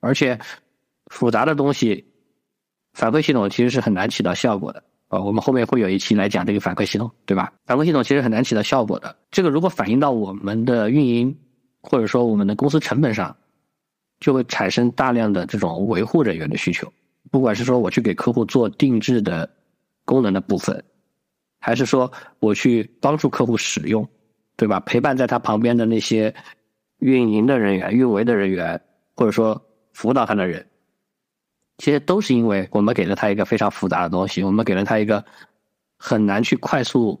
而且复杂的东西反馈系统其实是很难起到效果的。呃，我们后面会有一期来讲这个反馈系统，对吧？反馈系统其实很难起到效果的。这个如果反映到我们的运营，或者说我们的公司成本上，就会产生大量的这种维护人员的需求。不管是说我去给客户做定制的功能的部分，还是说我去帮助客户使用，对吧？陪伴在他旁边的那些运营的人员、运维的人员，或者说辅导他的人。其实都是因为我们给了他一个非常复杂的东西，我们给了他一个很难去快速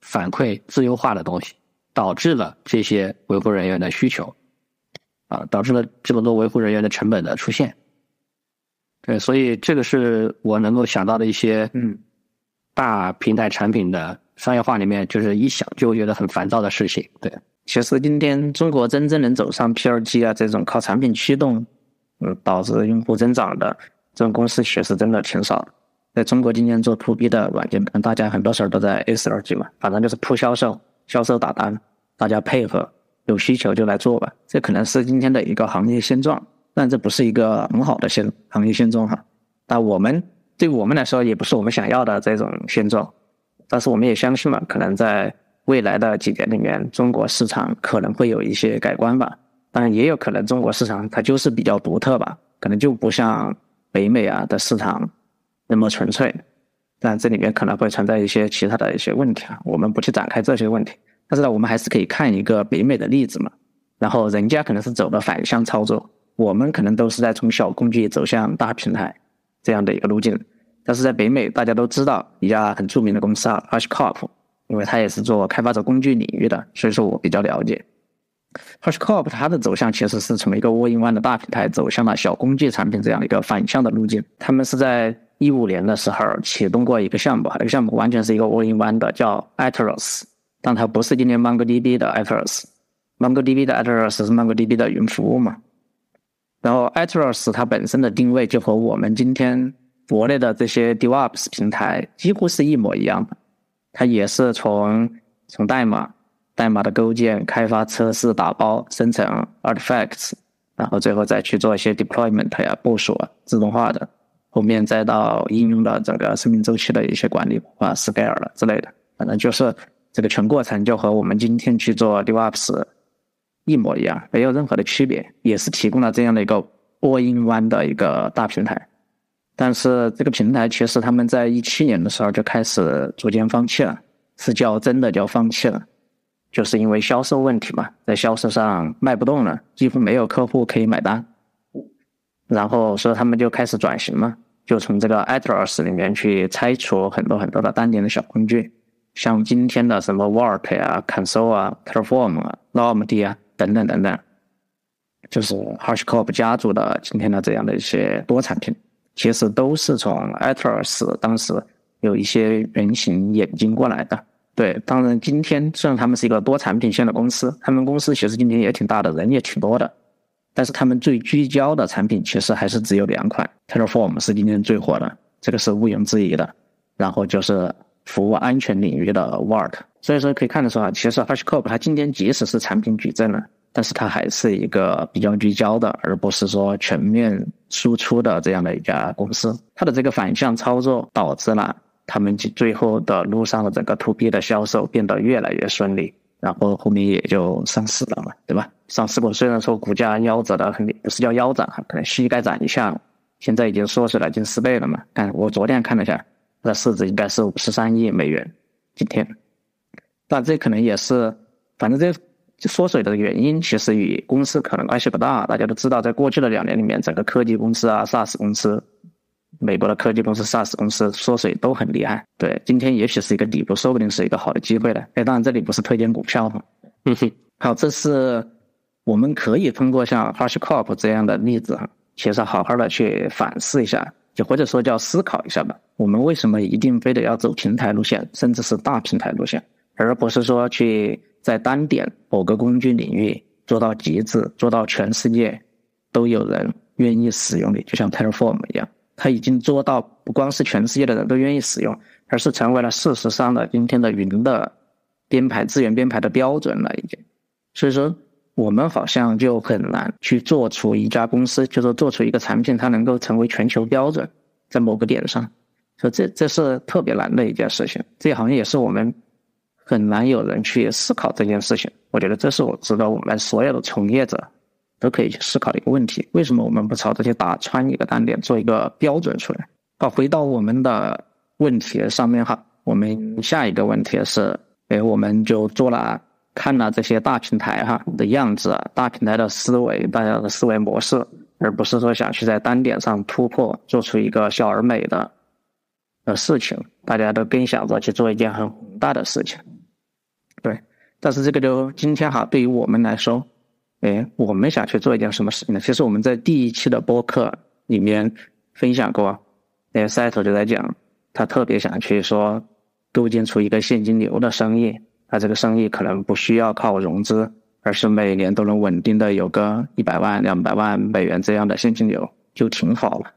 反馈自由化的东西，导致了这些维护人员的需求，啊，导致了这么多维护人员的成本的出现。对，所以这个是我能够想到的一些嗯大平台产品的商业化里面，就是一想就觉得很烦躁的事情。对，其实今天中国真正能走上 PRG 啊这种靠产品驱动。嗯，导致用户增长的这种公司其实真的挺少的。在中国今天做 to B 的软件，可能大家很多时候都在 S 二级嘛，反正就是铺销售、销售打单，大家配合，有需求就来做吧。这可能是今天的一个行业现状，但这不是一个很好的现行业现状哈。但我们对我们来说也不是我们想要的这种现状，但是我们也相信嘛，可能在未来的几年里面，中国市场可能会有一些改观吧。当然也有可能，中国市场它就是比较独特吧，可能就不像北美啊的市场那么纯粹。但这里面可能会存在一些其他的一些问题啊，我们不去展开这些问题。但是呢，我们还是可以看一个北美的例子嘛。然后人家可能是走的反向操作，我们可能都是在从小工具走向大平台这样的一个路径。但是在北美，大家都知道一家很著名的公司啊，HashiCorp，因为它也是做开发者工具领域的，所以说我比较了解。HashiCorp 它的走向其实是从一个 All-in-One 的大平台走向了小工具产品这样的一个反向的路径。他们是在一五年的时候启动过一个项目，这个项目完全是一个 All-in-One 的，叫 Atheros，但它不是今天 MongoDB 的 Atheros。MongoDB 的 Atheros 是 MongoDB 的云服务嘛？然后 Atheros 它本身的定位就和我们今天国内的这些 DevOps 平台几乎是一模一样的，它也是从从代码。代码的构建、开发、测试、打包、生成 artifacts，然后最后再去做一些 deployment 呀、部署啊、自动化的，后面再到应用的整个生命周期的一些管理啊、scale 了之类的，反正就是这个全过程就和我们今天去做 DevOps 一模一样，没有任何的区别，也是提供了这样的一个 all-in-one 的一个大平台。但是这个平台其实他们在一七年的时候就开始逐渐放弃了，是叫真的叫放弃了。就是因为销售问题嘛，在销售上卖不动了，几乎没有客户可以买单，然后所以他们就开始转型嘛，就从这个 Atheros 里面去拆除很多很多的单点的小工具，像今天的什么 Vault 啊、Console 啊、Perform 啊、Normd 啊等等等等，就是 HashiCorp 家族的今天的这样的一些多产品，其实都是从 Atheros 当时有一些原型演进过来的。对，当然，今天虽然他们是一个多产品线的公司，他们公司其实今天也挺大的，人也挺多的，但是他们最聚焦的产品其实还是只有两款，Terraform 是今天最火的，这个是毋庸置疑的。然后就是服务安全领域的 Vault，所以说可以看得出啊，其实 HashiCorp 它今天即使是产品矩阵了，但是它还是一个比较聚焦的，而不是说全面输出的这样的一家公司。它的这个反向操作导致了。他们就最后的路上的整个 to B 的销售变得越来越顺利，然后后面也就上市了嘛，对吧？上市过，虽然说股价腰斩的很，不是叫腰斩哈，可能膝盖斩一下，现在已经缩水了近四倍了嘛。看我昨天看了一下，它的市值应该是五十三亿美元，今天。但这可能也是，反正这缩水的原因其实与公司可能关系不大。大家都知道，在过去的两年里面，整个科技公司啊、SaaS 公司、美国的科技公司、SaaS 公司缩水都很厉害。对，今天也许是一个底部，说不定是一个好的机会的。哎，当然这里不是推荐股票嘛。嗯哼，好，这是我们可以通过像 HashiCorp 这样的例子哈，其实好好的去反思一下，就或者说叫思考一下吧。我们为什么一定非得要走平台路线，甚至是大平台路线，而不是说去？在单点某个工具领域做到极致，做到全世界都有人愿意使用的，就像 Terraform 一样，它已经做到不光是全世界的人都愿意使用，而是成为了事实上的今天的云的编排资源编排的标准了已经。所以说，我们好像就很难去做出一家公司，就说做出一个产品，它能够成为全球标准，在某个点上，所以这这是特别难的一件事情。这好像也是我们。很难有人去思考这件事情，我觉得这是我值得我们所有的从业者都可以去思考的一个问题。为什么我们不朝这些打穿一个单点，做一个标准出来？好，回到我们的问题上面哈，我们下一个问题是，哎，我们就做了看了这些大平台哈的样子，大平台的思维，大家的思维模式，而不是说想去在单点上突破，做出一个小而美的的事情，大家都更想着去做一件很宏大的事情。对，但是这个就今天哈，对于我们来说，哎，我们想去做一件什么事情呢？其实我们在第一期的播客里面分享过，那个赛头就在讲，他特别想去说构建出一个现金流的生意，他这个生意可能不需要靠融资，而是每年都能稳定的有个一百万、两百万美元这样的现金流就挺好了。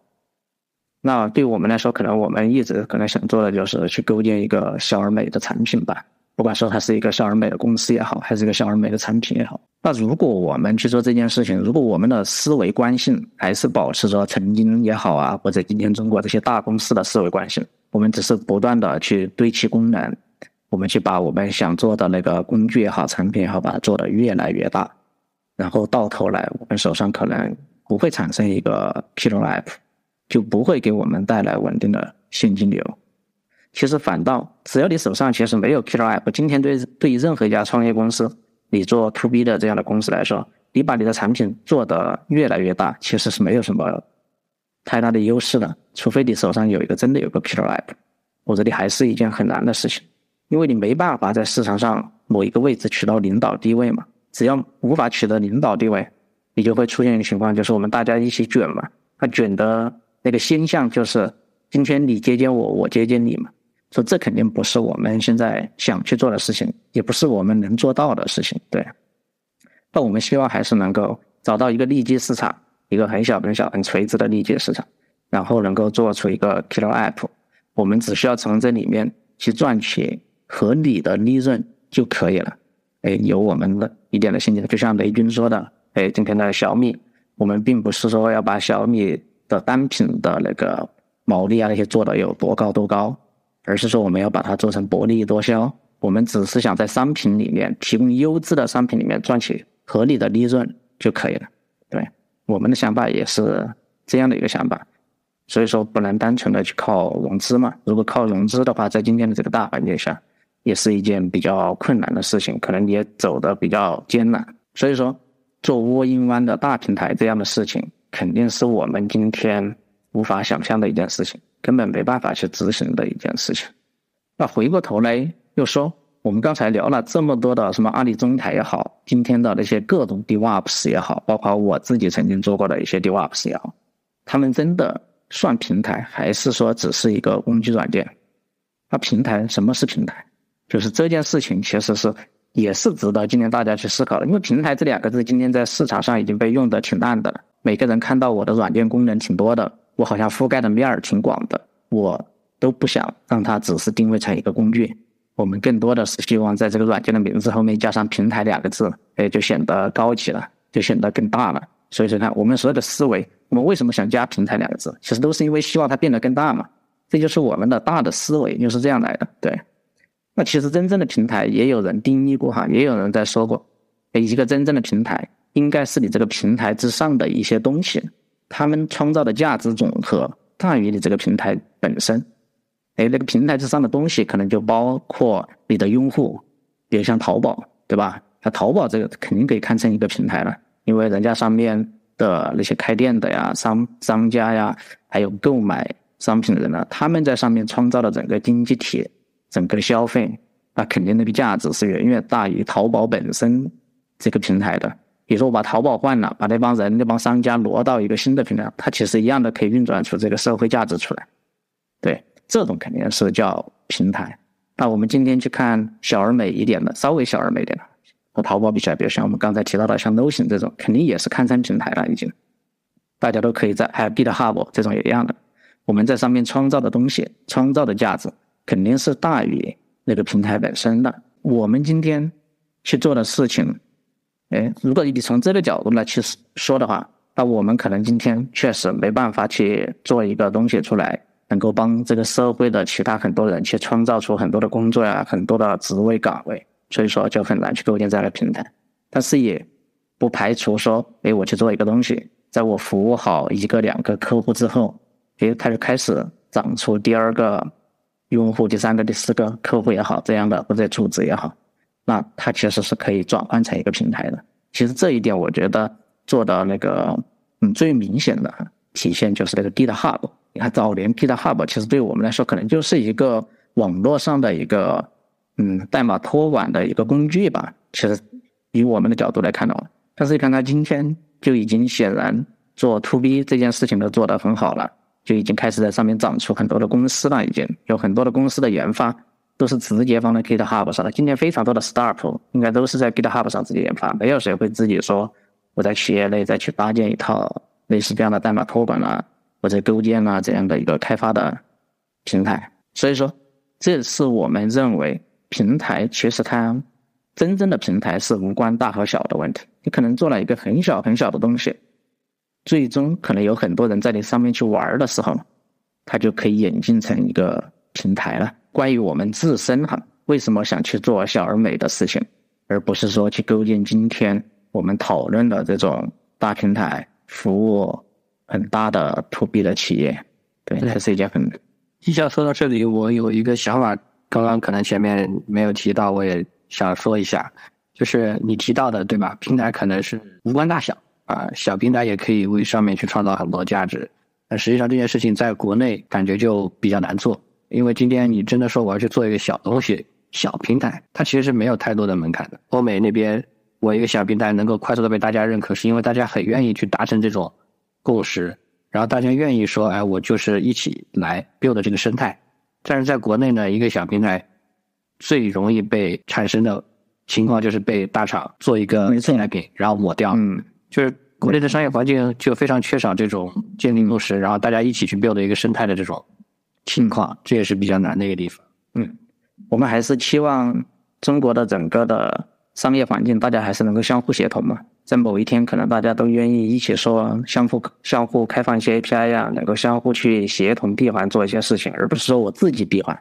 那对我们来说，可能我们一直可能想做的就是去构建一个小而美的产品吧。不管说它是一个小而美的公司也好，还是一个小而美的产品也好，那如果我们去做这件事情，如果我们的思维惯性还是保持着曾经也好啊，或者今天中国这些大公司的思维惯性，我们只是不断的去堆砌功能，我们去把我们想做的那个工具也好、产品也好，把它做得越来越大，然后到头来我们手上可能不会产生一个 killer app，就不会给我们带来稳定的现金流。其实反倒，只要你手上其实没有 killer app，今天对对于任何一家创业公司，你做 to B 的这样的公司来说，你把你的产品做得越来越大，其实是没有什么太大的优势的。除非你手上有一个真的有个 killer app，否则你还是一件很难的事情，因为你没办法在市场上某一个位置取到领导地位嘛。只要无法取得领导地位，你就会出现一个情况，就是我们大家一起卷嘛。它卷的那个现象就是，今天你接见我，我接见你嘛。说这肯定不是我们现在想去做的事情，也不是我们能做到的事情。对，那我们希望还是能够找到一个利基市场，一个很小很小、很垂直的利基市场，然后能够做出一个 killer app。我们只需要从这里面去赚取合理的利润就可以了。哎，有我们的一点的信心，就像雷军说的，哎，今天的小米，我们并不是说要把小米的单品的那个毛利啊那些做的有多高多高。而是说我们要把它做成薄利多销，我们只是想在商品里面提供优质的商品里面赚取合理的利润就可以了。对，我们的想法也是这样的一个想法，所以说不能单纯的去靠融资嘛。如果靠融资的话，在今天的这个大环境下，也是一件比较困难的事情，可能也走的比较艰难。所以说，做窝鹰湾的大平台这样的事情，肯定是我们今天无法想象的一件事情。根本没办法去执行的一件事情。那回过头来又说，我们刚才聊了这么多的什么阿里中台也好，今天的那些各种 DevOps 也好，包括我自己曾经做过的一些 DevOps 也好，他们真的算平台，还是说只是一个工具软件？那平台什么是平台？就是这件事情其实是也是值得今天大家去思考的。因为平台这两个字今天在市场上已经被用的挺烂的了，每个人看到我的软件功能挺多的。我好像覆盖的面儿挺广的，我都不想让它只是定位成一个工具。我们更多的是希望在这个软件的名字后面加上“平台”两个字，哎，就显得高级了，就显得更大了。所以说，看我们所有的思维，我们为什么想加“平台”两个字？其实都是因为希望它变得更大嘛。这就是我们的大的思维，就是这样来的。对。那其实真正的平台也有人定义过哈，也有人在说过，一个真正的平台应该是你这个平台之上的一些东西。他们创造的价值总和大于你这个平台本身，哎，那个平台之上的东西可能就包括你的用户，比如像淘宝，对吧？那淘宝这个肯定可以看成一个平台了，因为人家上面的那些开店的呀、商商家呀，还有购买商品的人呢，他们在上面创造的整个经济体、整个消费，那肯定那个价值是远远大于淘宝本身这个平台的。比如说我把淘宝换了，把那帮人、那帮商家挪到一个新的平台，它其实一样的可以运转出这个社会价值出来。对，这种肯定是叫平台。那我们今天去看小而美一点的，稍微小而美一点的，和淘宝比起来，比如像我们刚才提到的像 Notion 这种，肯定也是堪称平台了，已经。大家都可以在，还有 GitHub 这种也一样的，我们在上面创造的东西、创造的价值，肯定是大于那个平台本身的。我们今天去做的事情，哎，如果你从这个角度来去说的话，那我们可能今天确实没办法去做一个东西出来。能够帮这个社会的其他很多人去创造出很多的工作呀，很多的职位岗位，所以说就很难去构建这样的平台。但是也不排除说，哎，我去做一个东西，在我服务好一个两个客户之后，哎，他就开始长出第二个用户、第三个、第四个客户也好，这样的或者组织也好，那它其实是可以转换成一个平台的。其实这一点，我觉得做的那个嗯最明显的体现就是那个 GitHub。你看，早年 GitHub 其实对我们来说，可能就是一个网络上的一个嗯代码托管的一个工具吧。其实以我们的角度来看的话，但是你看它今天就已经显然做 To B 这件事情都做得很好了，就已经开始在上面长出很多的公司了。已经有很多的公司的研发都是直接放在 GitHub 上的。今天非常多的 Startup 应该都是在 GitHub 上直接研发，没有谁会自己说我在企业内再去搭建一套类似这样的代码托管了。或者构建啊这样的一个开发的平台，所以说这是我们认为平台其实它真正的平台是无关大和小的问题。你可能做了一个很小很小的东西，最终可能有很多人在你上面去玩的时候，它就可以演进成一个平台了。关于我们自身哈，为什么想去做小而美的事情，而不是说去构建今天我们讨论的这种大平台服务。很大的 to B 的企业，对，这是一件很。一笑说到这里，我有一个想法，刚刚可能前面没有提到，我也想说一下，就是你提到的，对吧？平台可能是无关大小啊，小平台也可以为上面去创造很多价值。但实际上这件事情在国内感觉就比较难做，因为今天你真的说我要去做一个小东西、小平台，它其实是没有太多的门槛的。欧美那边，我一个小平台能够快速的被大家认可，是因为大家很愿意去达成这种。共识，然后大家愿意说，哎，我就是一起来 build 这个生态。但是在国内呢，一个小平台最容易被产生的情况就是被大厂做一个替代品，然后抹掉。嗯，就是国内的商业环境就非常缺少这种建立共识，然后大家一起去 build 一个生态的这种情况，这也是比较难的一个地方。嗯，我们还是期望中国的整个的商业环境，大家还是能够相互协同嘛。在某一天，可能大家都愿意一起说相互相互开放一些 API 呀，能够相互去协同闭环做一些事情，而不是说我自己闭环。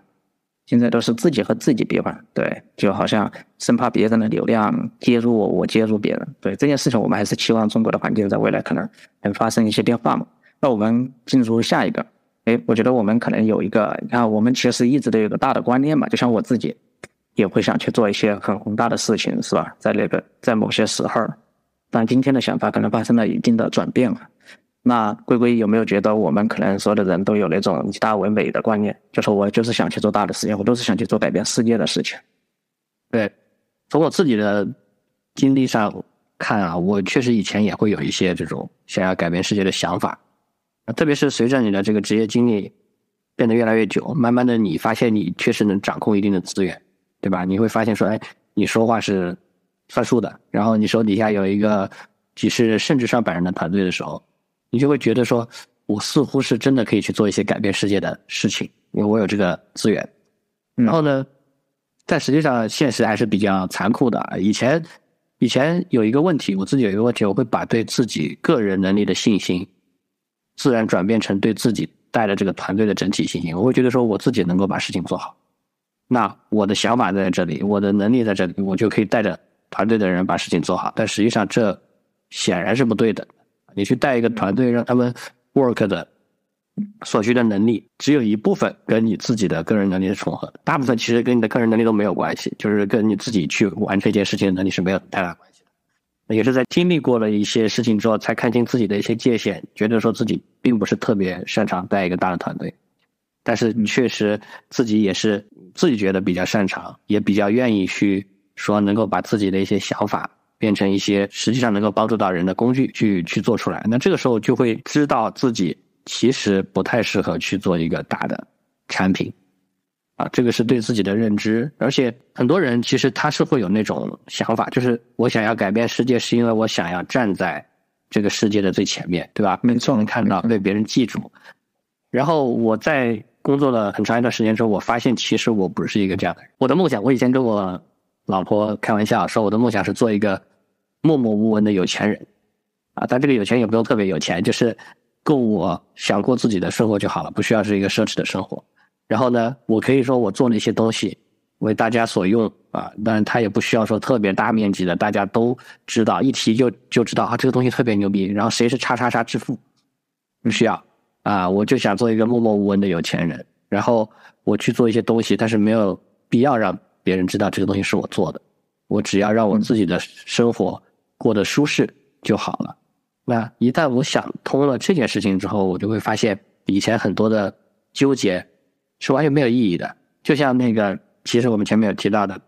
现在都是自己和自己闭环，对，就好像生怕别人的流量接入我，我接入别人。对这件事情，我们还是期望中国的环境在未来可能能发生一些变化嘛。那我们进入下一个，哎，我觉得我们可能有一个，你看，我们其实一直都有个大的观念嘛，就像我自己也会想去做一些很宏大的事情，是吧？在那个在某些时候。但今天的想法可能发生了一定的转变了。那龟龟有没有觉得我们可能所有的人都有那种以大为美的观念？就说我就是想去做大的事情，我都是想去做改变世界的事情。对，从我自己的经历上看啊，我确实以前也会有一些这种想要改变世界的想法。特别是随着你的这个职业经历变得越来越久，慢慢的你发现你确实能掌控一定的资源，对吧？你会发现说，哎，你说话是。算数的，然后你手底下有一个几十甚至上百人的团队的时候，你就会觉得说，我似乎是真的可以去做一些改变世界的事情，因为我有这个资源。然后呢，但实际上现实还是比较残酷的。以前以前有一个问题，我自己有一个问题，我会把对自己个人能力的信心，自然转变成对自己带的这个团队的整体信心。我会觉得说，我自己能够把事情做好，那我的想法在这里，我的能力在这里，我就可以带着。团队的人把事情做好，但实际上这显然是不对的。你去带一个团队让他们 work 的所需的能力，只有一部分跟你自己的个人能力是重合，大部分其实跟你的个人能力都没有关系，就是跟你自己去完成一件事情的能力是没有太大关系。也是在经历过了一些事情之后，才看清自己的一些界限，觉得说自己并不是特别擅长带一个大的团队，但是确实自己也是自己觉得比较擅长，也比较愿意去说能够把自己的一些想法变成一些实际上能够帮助到人的工具去去做出来。那这个时候就会知道自己。其实不太适合去做一个大的产品，啊，这个是对自己的认知。而且很多人其实他是会有那种想法，就是我想要改变世界，是因为我想要站在这个世界的最前面，对吧？没错，能看到被别人记住。然后我在工作了很长一段时间之后，我发现其实我不是一个这样的人。我的梦想，我以前跟我老婆开玩笑说，我的梦想是做一个默默无闻的有钱人，啊，但这个有钱也不用特别有钱，就是。够我想过自己的生活就好了，不需要是一个奢侈的生活。然后呢，我可以说我做那些东西为大家所用啊，但他也不需要说特别大面积的，大家都知道，一提就就知道啊，这个东西特别牛逼。然后谁是叉叉叉致富，不需要啊，我就想做一个默默无闻的有钱人。然后我去做一些东西，但是没有必要让别人知道这个东西是我做的，我只要让我自己的生活过得舒适就好了。那一旦我想通了这件事情之后，我就会发现以前很多的纠结是完全没有意义的。就像那个，其实我们前面有提到的，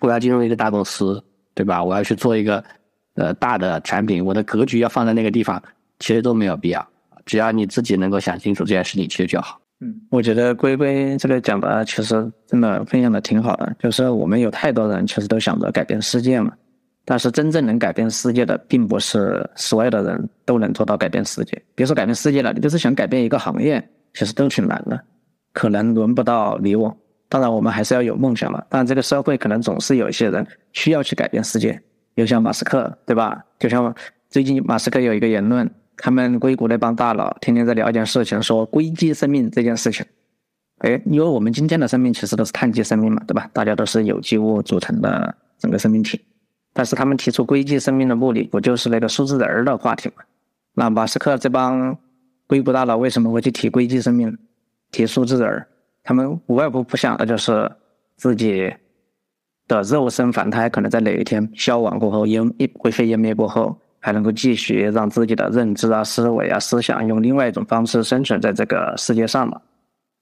我要进入一个大公司，对吧？我要去做一个呃大的产品，我的格局要放在那个地方，其实都没有必要。只要你自己能够想清楚这件事情，其实就好。嗯，我觉得龟龟这个讲的其实真的分享的挺好的，就是我们有太多人其实都想着改变世界嘛。但是真正能改变世界的，并不是所有的人都能做到改变世界。别说改变世界了，你就是想改变一个行业，其实都挺难的，可能轮不到你我。当然，我们还是要有梦想嘛。但这个社会可能总是有一些人需要去改变世界，就像马斯克，对吧？就像最近马斯克有一个言论，他们硅谷那帮大佬天天在聊一件事情，说硅基生命这件事情。哎，因为我们今天的生命其实都是碳基生命嘛，对吧？大家都是有机物组成的整个生命体。但是他们提出硅基生命的目的，不就是那个数字人儿的话题吗？那马斯克这帮硅谷大佬为什么会去提硅基生命、提数字人儿？他们无外乎不想的就是自己的肉身凡胎可能在哪一天消亡过后，烟灰飞烟灭过后，还能够继续让自己的认知啊、思维啊、思想用另外一种方式生存在这个世界上嘛？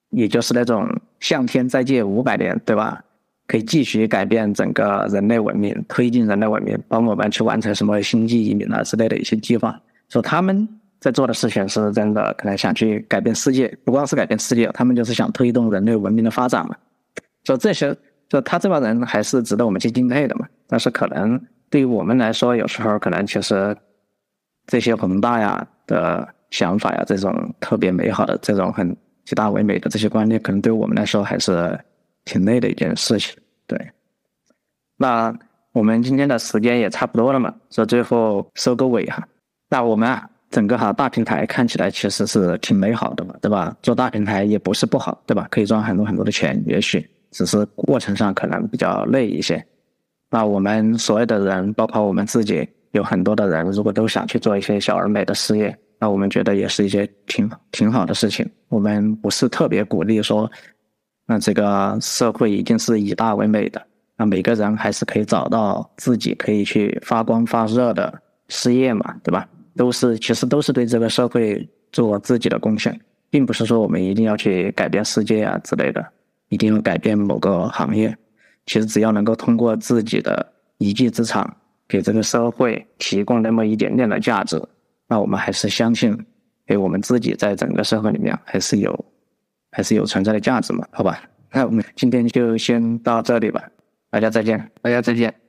也就是那种向天再借五百年，对吧？可以继续改变整个人类文明，推进人类文明，帮我们去完成什么星际移民啊之类的一些计划。说他们在做的事情是真的，可能想去改变世界，不光是改变世界，他们就是想推动人类文明的发展嘛。就这些，就他这帮人还是值得我们去敬佩的嘛。但是可能对于我们来说，有时候可能其实这些宏大呀的想法呀，这种特别美好的这种很极大唯美的这些观念，可能对我们来说还是。挺累的一件事情，对。那我们今天的时间也差不多了嘛，说最后收个尾哈。那我们啊，整个哈大平台看起来其实是挺美好的嘛，对吧？做大平台也不是不好，对吧？可以赚很多很多的钱，也许只是过程上可能比较累一些。那我们所有的人，包括我们自己，有很多的人，如果都想去做一些小而美的事业，那我们觉得也是一些挺挺好的事情。我们不是特别鼓励说。那这个社会一定是以大为美的，那每个人还是可以找到自己可以去发光发热的事业嘛，对吧？都是其实都是对这个社会做自己的贡献，并不是说我们一定要去改变世界啊之类的，一定要改变某个行业。其实只要能够通过自己的一技之长，给这个社会提供那么一点点的价值，那我们还是相信，给我们自己在整个社会里面还是有。还是有存在的价值嘛？好吧，那我们今天就先到这里吧，大家再见，大家再见。